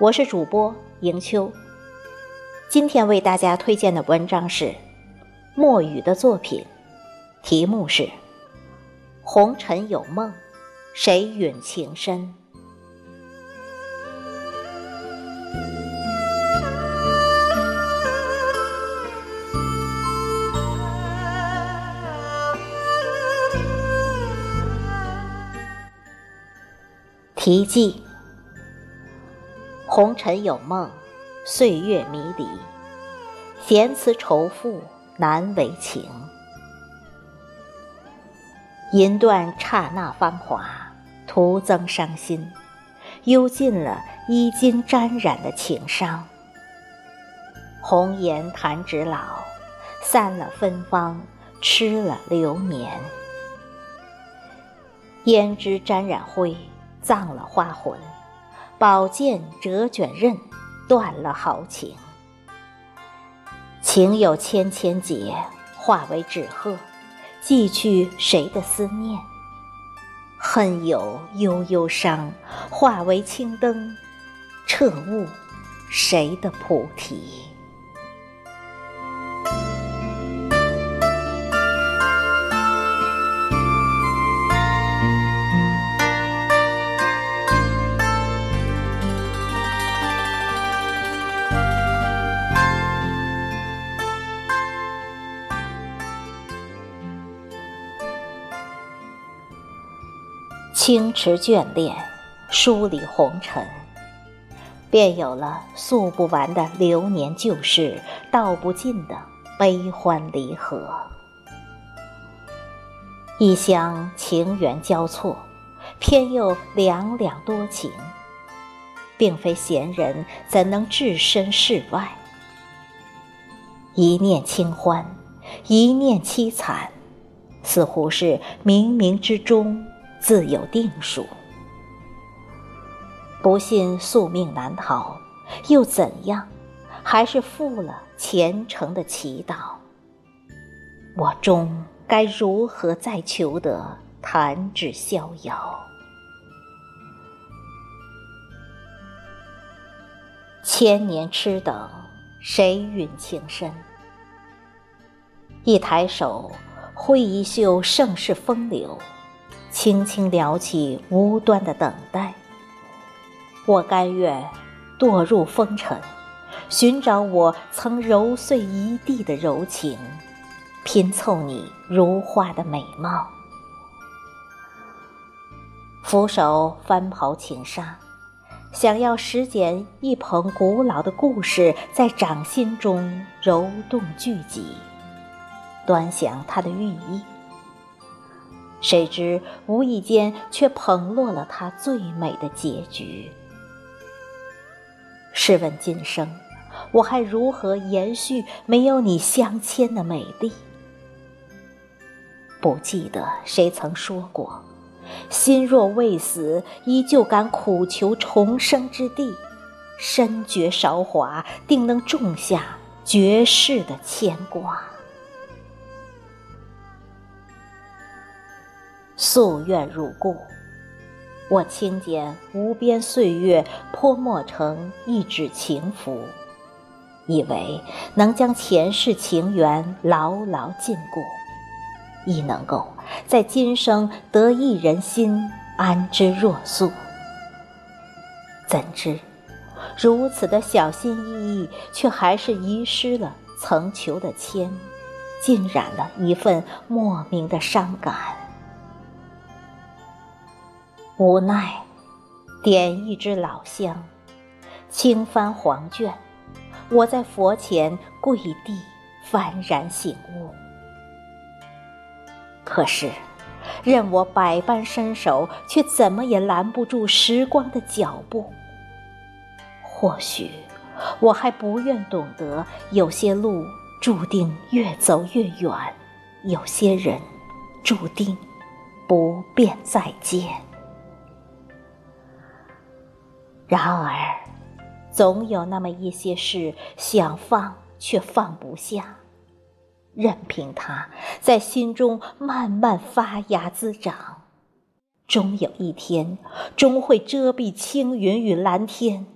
我是主播迎秋。今天为大家推荐的文章是墨雨的作品，题目是《红尘有梦，谁允情深》。题记：红尘有梦，岁月迷离，闲词愁赋难为情。吟断刹那芳华，徒增伤心，忧尽了衣襟沾染的情伤。红颜弹指老，散了芬芳，痴了流年。胭脂沾染灰。葬了花魂，宝剑折卷刃，断了豪情。情有千千结，化为纸鹤，寄去谁的思念？恨有悠悠伤，化为青灯，彻悟谁的菩提？清池眷恋，梳理红尘，便有了诉不完的流年旧事，道不尽的悲欢离合。一厢情缘交错，偏又两两多情，并非闲人怎能置身事外？一念清欢，一念凄惨，似乎是冥冥之中。自有定数，不信宿命难逃，又怎样？还是负了虔诚的祈祷。我终该如何再求得弹指逍遥？千年痴等，谁允情深？一抬手，挥一袖盛世风流。轻轻撩起无端的等待，我甘愿堕入风尘，寻找我曾揉碎一地的柔情，拼凑你如花的美貌。俯首翻袍情纱，想要拾捡一捧古老的故事，在掌心中揉动聚集，端详它的寓意。谁知无意间却捧落了他最美的结局。试问今生，我还如何延续没有你相牵的美丽？不记得谁曾说过，心若未死，依旧敢苦求重生之地。深觉韶华，定能种下绝世的牵挂。夙愿如故，我轻剪无边岁月，泼墨成一纸情符，以为能将前世情缘牢牢禁锢，亦能够在今生得一人心，安之若素。怎知如此的小心翼翼，却还是遗失了曾求的签，浸染了一份莫名的伤感。无奈，点一支老香，轻翻黄卷，我在佛前跪地，幡然醒悟。可是，任我百般伸手，却怎么也拦不住时光的脚步。或许我还不愿懂得，有些路注定越走越远，有些人注定不便再见。然而，总有那么一些事想放却放不下，任凭它在心中慢慢发芽滋长，终有一天，终会遮蔽青云与蓝天。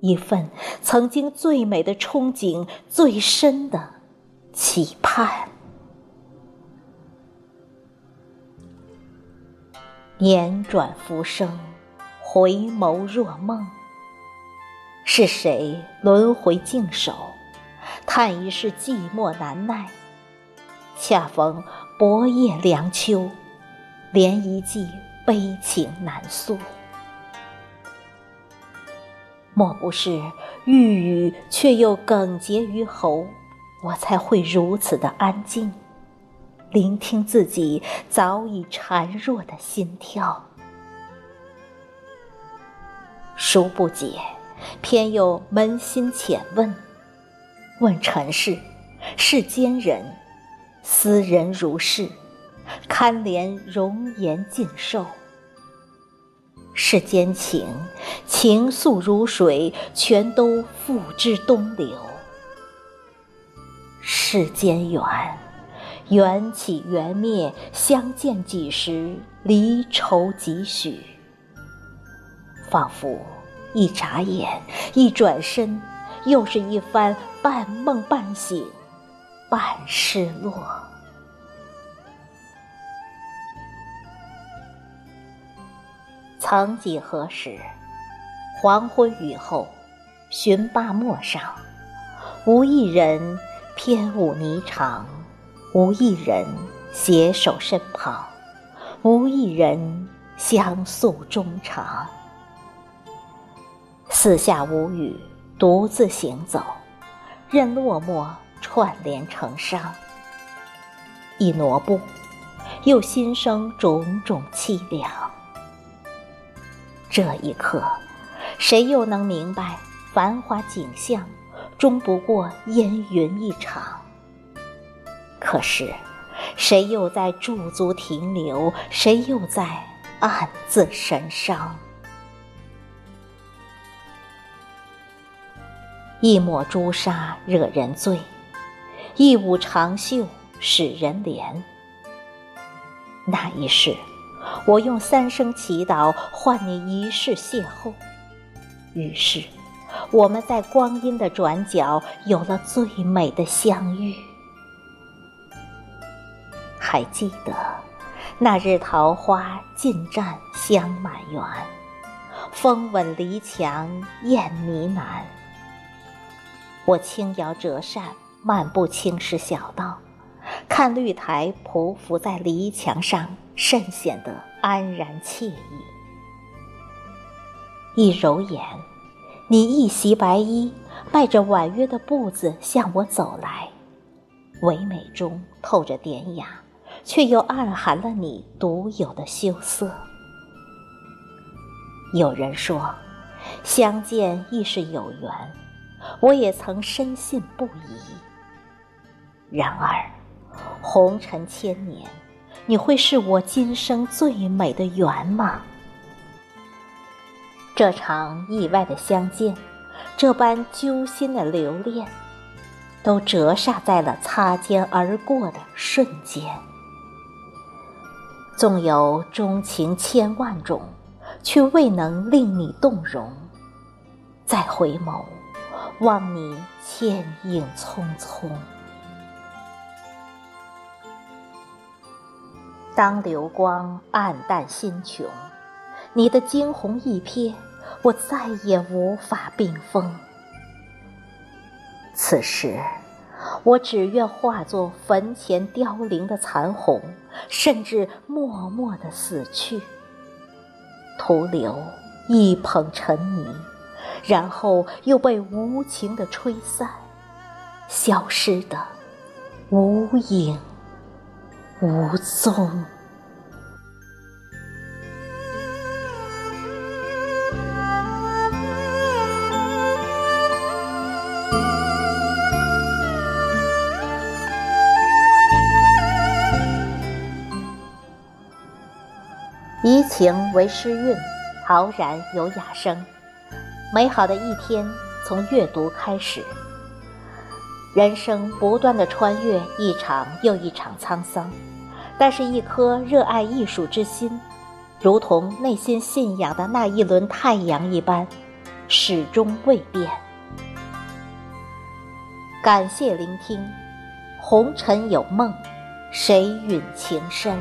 一份曾经最美的憧憬，最深的期盼。年转浮生。回眸若梦，是谁轮回静守，叹一世寂寞难耐？恰逢薄夜凉秋，连一季悲情难诉。莫不是欲语却又哽结于喉，我才会如此的安静，聆听自己早已孱弱的心跳。殊不解，偏又扪心浅问：问尘世，世间人，斯人如是，堪怜容颜尽寿；世间情，情愫如水，全都付之东流；世间缘，缘起缘灭，相见几时，离愁几许。仿佛一眨眼，一转身，又是一番半梦半醒，半失落。曾几何时，黄昏雨后，寻罢陌上，无一人偏舞霓裳，无一人携手身旁，无一人相诉衷肠。四下无语，独自行走，任落寞串联成伤。一挪步，又心生种种凄凉。这一刻，谁又能明白，繁华景象终不过烟云一场？可是，谁又在驻足停留？谁又在暗自神伤？一抹朱砂惹人醉，一舞长袖使人怜。那一世，我用三生祈祷换你一世邂逅，于是，我们在光阴的转角有了最美的相遇。还记得那日桃花尽绽香满园，风吻篱墙燕呢喃。我轻摇折扇，漫步青石小道，看绿苔匍匐在篱墙上，甚显得安然惬意。一揉眼，你一袭白衣，迈着婉约的步子向我走来，唯美中透着典雅，却又暗含了你独有的羞涩。有人说，相见亦是有缘。我也曾深信不疑。然而，红尘千年，你会是我今生最美的缘吗？这场意外的相见，这般揪心的留恋，都折煞在了擦肩而过的瞬间。纵有钟情千万种，却未能令你动容。再回眸。望你倩影匆匆。当流光暗淡心穷，你的惊鸿一瞥，我再也无法冰封。此时，我只愿化作坟前凋零的残红，甚至默默的死去，徒留一捧尘泥。然后又被无情的吹散消失的无影无踪。怡情为诗韵陶然有雅声。美好的一天从阅读开始。人生不断的穿越一场又一场沧桑，但是，一颗热爱艺术之心，如同内心信仰的那一轮太阳一般，始终未变。感谢聆听，红尘有梦，谁允情深？